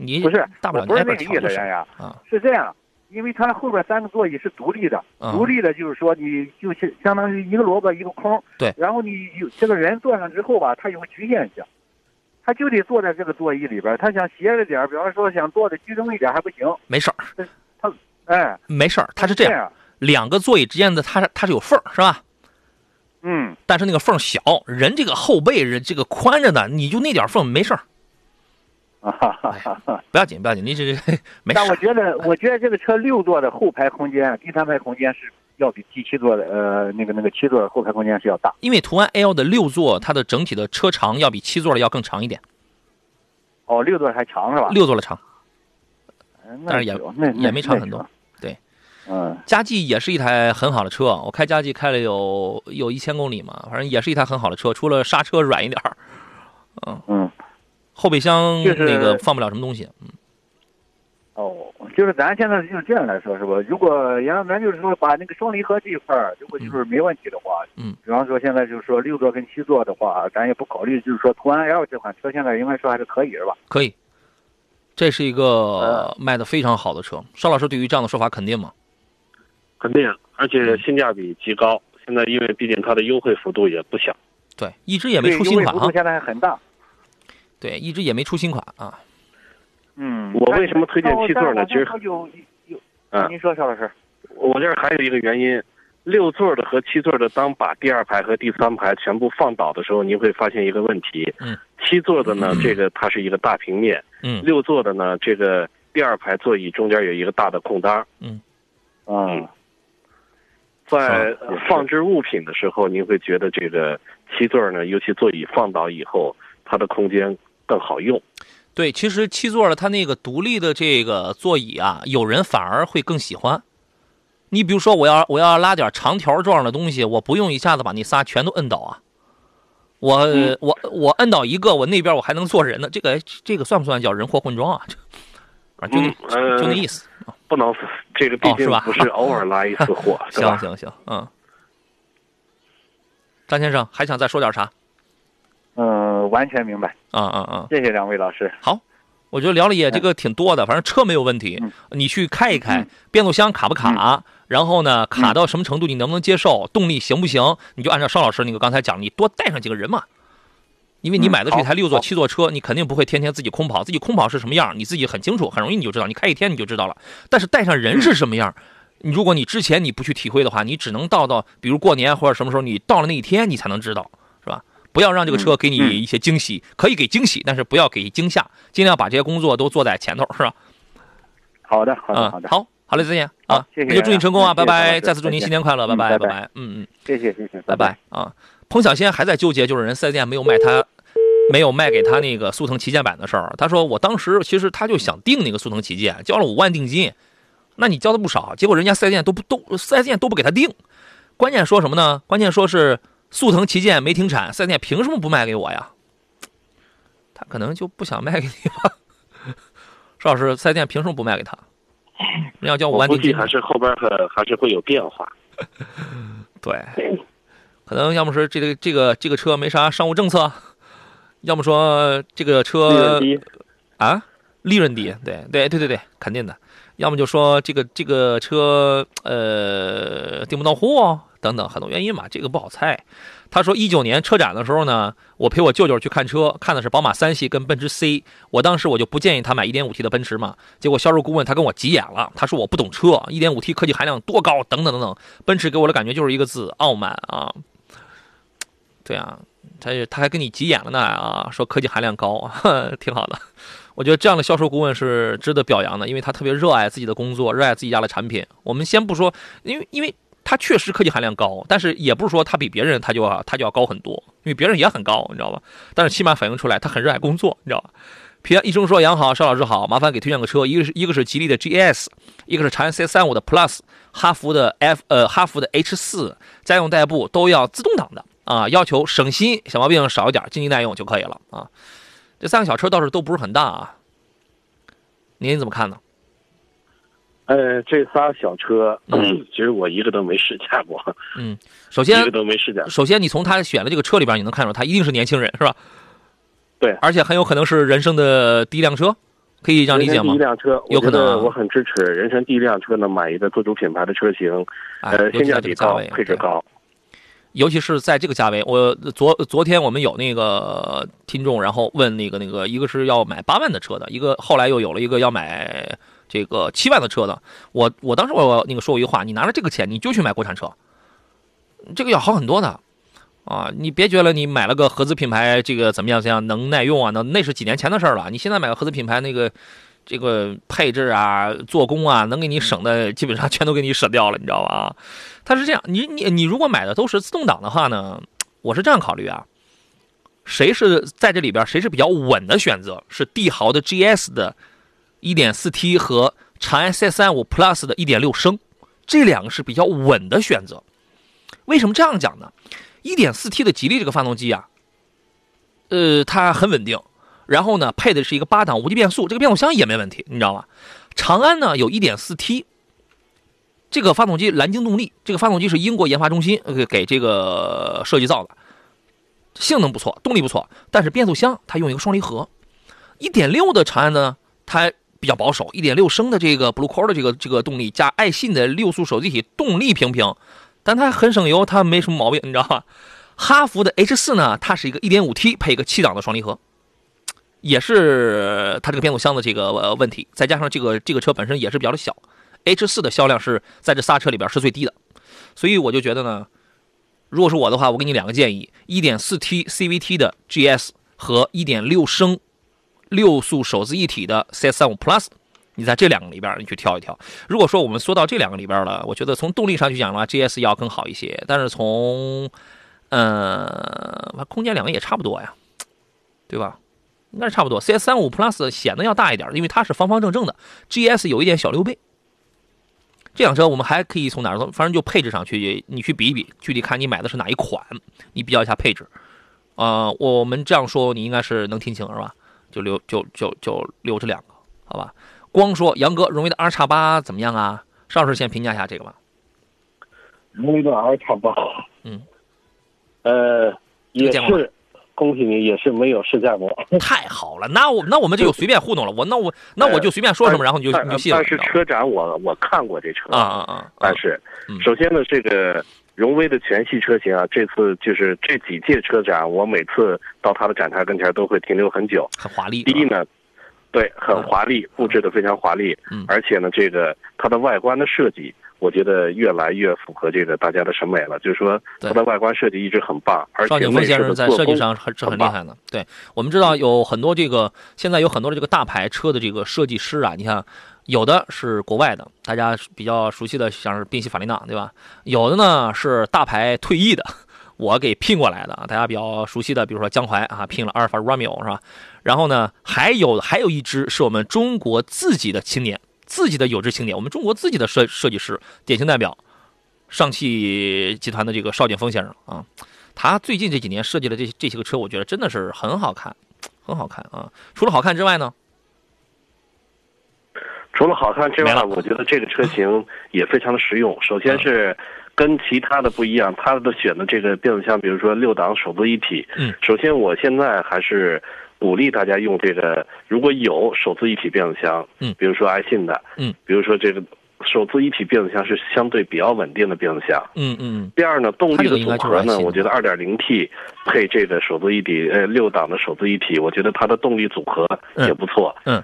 你不是大不了不是那个意思，洋洋啊，是这样，因为它后边三个座椅是独立的，独立的就是说你就是相当于一个萝卜一个空，对，然后你有这个人坐上之后吧，他有个局限性，他就得坐在这个座椅里边，他想斜着点，比方说想坐的居中一点还不行，没事儿，他哎，没事儿，他是这样，两个座椅之间的它是它是有缝是吧？嗯，但是那个缝小，人这个后背人这个宽着呢，你就那点缝没事儿。啊哈哈哈！不要紧，不要紧，你这 *laughs* 没事。但我觉得，我觉得这个车六座的后排空间、第三排空间是要比第七座的呃那个那个七座后排空间是要大。因为途安 L 的六座，它的整体的车长要比七座的要更长一点。哦，六座还长是吧？六座的长，但是也那也没长很多。对，嗯，佳绩也是一台很好的车，我开佳绩开了有有一千公里嘛，反正也是一台很好的车，除了刹车软一点嗯嗯。后备箱那个放不了什么东西，嗯。哦，就是咱现在就是这样来说，是吧？如果杨咱就是说把那个双离合这一块儿，如果就是没问题的话，嗯，比方说现在就是说六座跟七座的话，咱也不考虑，就是说途安 L 这款车现在应该说还是可以，是吧？可以，这是一个卖的非常好的车。邵老师对于这样的说法肯定吗？肯定，而且性价比极高。现在因为毕竟它的优惠幅度也不小，对，一直也没出新款啊，现在还很大。对，一直也没出新款啊。嗯，我为什么推荐七座呢？其实有有，嗯，您说，邵老师，我这儿还有一个原因，六座的和七座的，当把第二排和第三排全部放倒的时候，您会发现一个问题。嗯，七座的呢，这个它是一个大平面。嗯，六座的呢，这个第二排座椅中间有一个大的空档。嗯，嗯，在放置物品的时候，您会觉得这个七座呢，尤其座椅放倒以后，它的空间。更好用，对，其实七座的它那个独立的这个座椅啊，有人反而会更喜欢。你比如说，我要我要拉点长条状的东西，我不用一下子把那仨全都摁倒啊。我我我摁倒一个，我那边我还能坐人呢。这个这个算不算叫人货混装啊？*laughs* 啊，就那就那意思。不能，这个毕竟不是偶尔拉一次 *laughs* 货。行行行，嗯。张先生还想再说点啥？嗯，完全明白。啊啊啊！谢谢两位老师。好，我觉得聊了也这个挺多的，反正车没有问题，你去开一开，变速箱卡不卡？然后呢，卡到什么程度，你能不能接受？动力行不行？你就按照邵老师那个刚才讲，你多带上几个人嘛。因为你买的是一台六座、七座车，你肯定不会天天自己空跑。自己空跑是什么样，你自己很清楚，很容易你就知道。你开一天你就知道了。但是带上人是什么样，如果你之前你不去体会的话，你只能到到，比如过年或者什么时候，你到了那一天你才能知道？不要让这个车给你一些惊喜，可以给惊喜，但是不要给惊吓，尽量把这些工作都做在前头，是吧？好的，好的，好的，好，好嘞，再见啊！谢谢，那就祝你成功啊，拜拜！再次祝您新年快乐，拜拜，拜拜，嗯嗯，谢谢谢谢，拜拜啊！彭小仙还在纠结，就是人四 S 店没有卖他。没有卖给他那个速腾旗舰版的事儿，他说我当时其实他就想订那个速腾旗舰，交了五万定金，那你交的不少，结果人家四 S 店都不都四 S 店都不给他订，关键说什么呢？关键说是速腾旗舰没停产，四 S 店凭什么不卖给我呀？*tsk* 他可能就不想卖给你吧？*laughs* 邵老师，四 S 店凭什么不卖给他？你要交五万定金，还是后边还还是会有变化。*laughs* 对，可能要么是这个这个这个车没啥商务政策。要么说这个车啊，利润低，对对对对对，肯定的。要么就说这个这个车呃订不到货等等很多原因嘛，这个不好猜。他说一九年车展的时候呢，我陪我舅舅去看车，看的是宝马三系跟奔驰 C。我当时我就不建议他买一点五 T 的奔驰嘛，结果销售顾问他跟我急眼了，他说我不懂车一点五 T 科技含量多高等等等等。奔驰给我的感觉就是一个字傲慢啊，对啊。他他还跟你急眼了呢啊，说科技含量高，*laughs* 挺好的。我觉得这样的销售顾问是值得表扬的，因为他特别热爱自己的工作，热爱自己家的产品。我们先不说，因为因为他确实科技含量高，但是也不是说他比别人他就要他就要高很多，因为别人也很高，你知道吧？但是起码反映出来他很热爱工作，你知道吧？平安医生说：“杨好，邵老师好，麻烦给推荐个车，一个是一个是吉利的 GS，一个是长安 C 三五的 Plus，哈弗的 F 呃哈弗的 H 四，家用代步都要自动挡的。”啊，要求省心，小毛病少一点，经济耐用就可以了啊。这三个小车倒是都不是很大啊。您怎么看呢？呃，这仨小车，*clears throat* 其实我一个都没试驾过。嗯，首先一个都没试驾。首先，你从他选的这个车里边，你能看出他一定是年轻人，是吧？对，而且很有可能是人生的第一辆车，可以这样理解吗？第一辆车，有可能。我很支持人生第一辆车呢，买一个自主品牌的车型，呃，性价比高，配置高。尤其是在这个价位，我昨昨天我们有那个听众，然后问那个那个，一个是要买八万的车的，一个后来又有了一个要买这个七万的车的。我我当时我那个说过一句话，你拿着这个钱你就去买国产车，这个要好很多的啊！你别觉得你买了个合资品牌，这个怎么样怎样能耐用啊？那那是几年前的事了。你现在买个合资品牌，那个这个配置啊、做工啊，能给你省的基本上全都给你省掉了，你知道吧？它是这样，你你你如果买的都是自动挡的话呢，我是这样考虑啊，谁是在这里边谁是比较稳的选择？是帝豪的 GS 的 1.4T 和长安 CS35 Plus 的1.6升，这两个是比较稳的选择。为什么这样讲呢？1.4T 的吉利这个发动机啊，呃，它很稳定，然后呢配的是一个八档无级变速，这个变速箱也没问题，你知道吗？长安呢有 1.4T。这个发动机蓝鲸动力，这个发动机是英国研发中心给给这个设计造的，性能不错，动力不错，但是变速箱它用一个双离合，一点六的长安呢，它比较保守，一点六升的这个 Blue Core 的这个这个动力加爱信的六速手自一体动力平平，但它很省油，它没什么毛病，你知道吧？哈弗的 H 四呢，它是一个一点五 T 配一个七档的双离合，也是它这个变速箱的这个问题，再加上这个这个车本身也是比较的小。H 四的销量是在这仨车里边是最低的，所以我就觉得呢，如果是我的话，我给你两个建议：1.4T CVT 的 GS 和1.6升六速手自一体的 CS35 Plus，你在这两个里边你去挑一挑。如果说我们说到这两个里边了，我觉得从动力上去讲的话，GS 要更好一些，但是从嗯，空间两个也差不多呀，对吧？应该是差不多。CS 三五 Plus 显得要大一点，因为它是方方正正的，GS 有一点小溜背。这辆车我们还可以从哪儿？反正就配置上去，你去比一比，具体看你买的是哪一款，你比较一下配置。啊，我们这样说你应该是能听清是吧？就留就就就留这两个，好吧？光说杨哥，荣威的 R 叉八怎么样啊？邵老师先评价一下这个吧。荣威的 R 叉八，嗯，呃，也是恭喜你，也是没有试驾过。*laughs* 太好了，那我那我们就随便糊弄了。我那我那我就随便说什么，然后你就你就信了。但是车展我我看过这车啊啊啊！但是首先呢，这个荣威的全系车型啊，这次就是这几届车展，我每次到它的展台跟前都会停留很久，很华丽。第一呢。对，很华丽，布置的非常华丽，嗯，而且呢，这个它的外观的设计，我觉得越来越符合这个大家的审美了。就是说，它的外观设计一直很棒，而且内先生在设计上是很厉害的。对，我们知道有很多这个现在有很多的这个大牌车的这个设计师啊，你看，有的是国外的，大家比较熟悉的像是宾夕法利纳，对吧？有的呢是大牌退役的。我给聘过来的啊，大家比较熟悉的，比如说江淮啊，聘了阿尔法 Romeo 是吧？然后呢，还有还有一支是我们中国自己的青年，自己的有志青年，我们中国自己的设设计师，典型代表，上汽集团的这个邵剑峰先生啊，他最近这几年设计的这这些个车，我觉得真的是很好看，很好看啊。除了好看之外呢，除了好看之外，我觉得这个车型也非常的实用。首先是。跟其他的不一样，它的选的这个变速箱，比如说六档手自一体。嗯，首先我现在还是鼓励大家用这个，如果有手自一体变速箱，嗯，比如说爱信的，嗯，比如说这个手自一体变速箱是相对比较稳定的变速箱。嗯嗯。第二呢，动力的组合呢，我觉得二点零 T 配这个手自一体，呃，六档的手自一体，我觉得它的动力组合也不错。嗯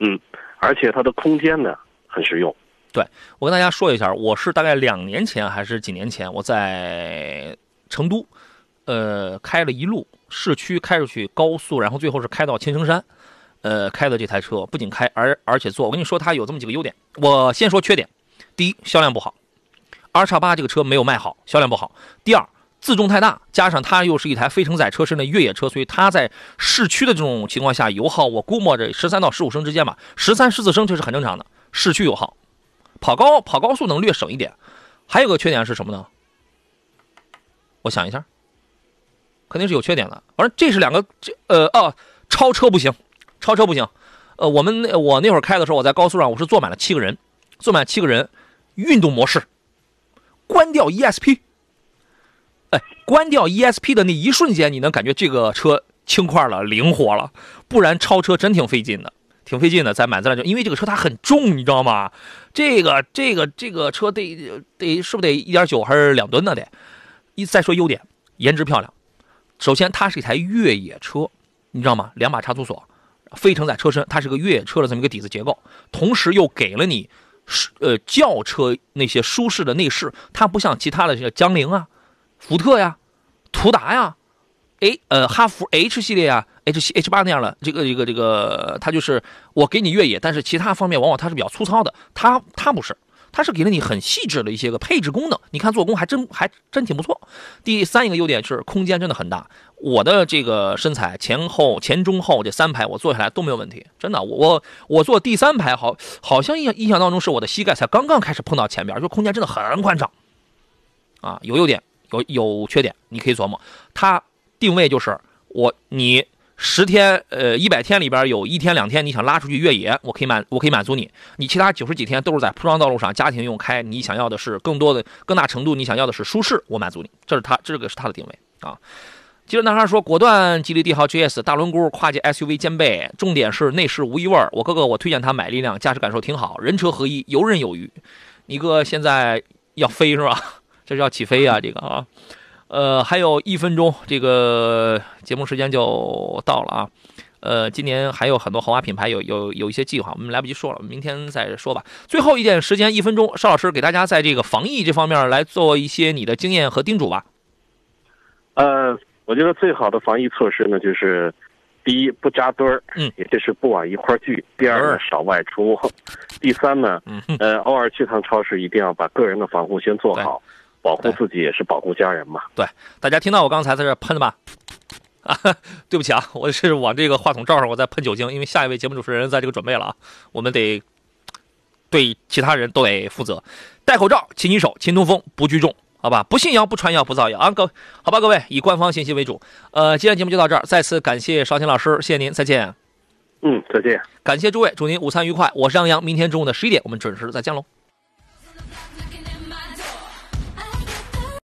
嗯，而且它的空间呢很实用。对，我跟大家说一下，我是大概两年前还是几年前，我在成都，呃，开了一路市区开出去高速，然后最后是开到青城山，呃，开的这台车不仅开，而而且坐。我跟你说，它有这么几个优点。我先说缺点，第一，销量不好，R 叉八这个车没有卖好，销量不好。第二，自重太大，加上它又是一台非承载车身的越野车，所以它在市区的这种情况下，油耗我估摸着十三到十五升之间吧，十三十四升这是很正常的市区油耗。跑高跑高速能略省一点，还有个缺点是什么呢？我想一下，肯定是有缺点的。反正这是两个，这呃哦，超车不行，超车不行。呃，我们我那会儿开的时候，我在高速上我是坐满了七个人，坐满七个人，运动模式，关掉 ESP，哎，关掉 ESP 的那一瞬间，你能感觉这个车轻快了，灵活了，不然超车真挺费劲的。挺费劲的，在满载就因为这个车它很重，你知道吗？这个这个这个车得得是不是得一点九还是两吨呢？得。一再说优点，颜值漂亮。首先，它是一台越野车，你知道吗？两把差速锁，非承载车身，它是个越野车的这么一个底子结构，同时又给了你呃轿车那些舒适的内饰。它不像其他的这个江铃啊、福特呀、途达呀。A 呃，哈弗 H 系列啊，H 七 H 八那样的，这个这个这个，它就是我给你越野，但是其他方面往往它是比较粗糙的，它它不是，它是给了你很细致的一些个配置功能，你看做工还真还真挺不错。第三一个优点是空间真的很大，我的这个身材前后前中后这三排我坐下来都没有问题，真的，我我我坐第三排好好像印象印象当中是我的膝盖才刚刚开始碰到前边，就空间真的很宽敞，啊，有优点有有缺点，你可以琢磨它。定位就是我你十天呃一百天里边有一天两天你想拉出去越野，我可以满我可以满足你。你其他九十几天都是在铺装道路上家庭用开，你想要的是更多的更大程度，你想要的是舒适，我满足你。这是它这个是它的定位啊。接着男孩说，果断吉利帝豪 GS 大轮毂跨界 SUV 兼备，重点是内饰无异味我哥哥我推荐他买了一辆，驾驶感受挺好，人车合一，游刃有余。你哥现在要飞是吧？*laughs* 这是要起飞呀，这个啊。呃，还有一分钟，这个节目时间就到了啊。呃，今年还有很多豪华品牌有有有一些计划，我们来不及说了，明天再说吧。最后一点时间，一分钟，邵老师给大家在这个防疫这方面来做一些你的经验和叮嘱吧。呃，我觉得最好的防疫措施呢，就是第一不扎堆儿，嗯，也就是不往一块聚；第二呢，少外出；*laughs* 第三呢，呃，偶尔去趟超市，一定要把个人的防护先做好。保护自己也是保护家人嘛。对，大家听到我刚才在这喷了吧？啊，对不起啊，我是往这个话筒罩上我在喷酒精，因为下一位节目主持人在这个准备了啊，我们得对其他人都得负责。戴口罩，勤洗手，勤通风，不聚众，好吧？不信谣，不传谣，不造谣啊！各好吧，各位以官方信息为主。呃，今天节目就到这儿，再次感谢邵青老师，谢谢您，再见。嗯，再见。感谢诸位，祝您午餐愉快。我是杨洋，明天中午的十一点，我们准时再见喽。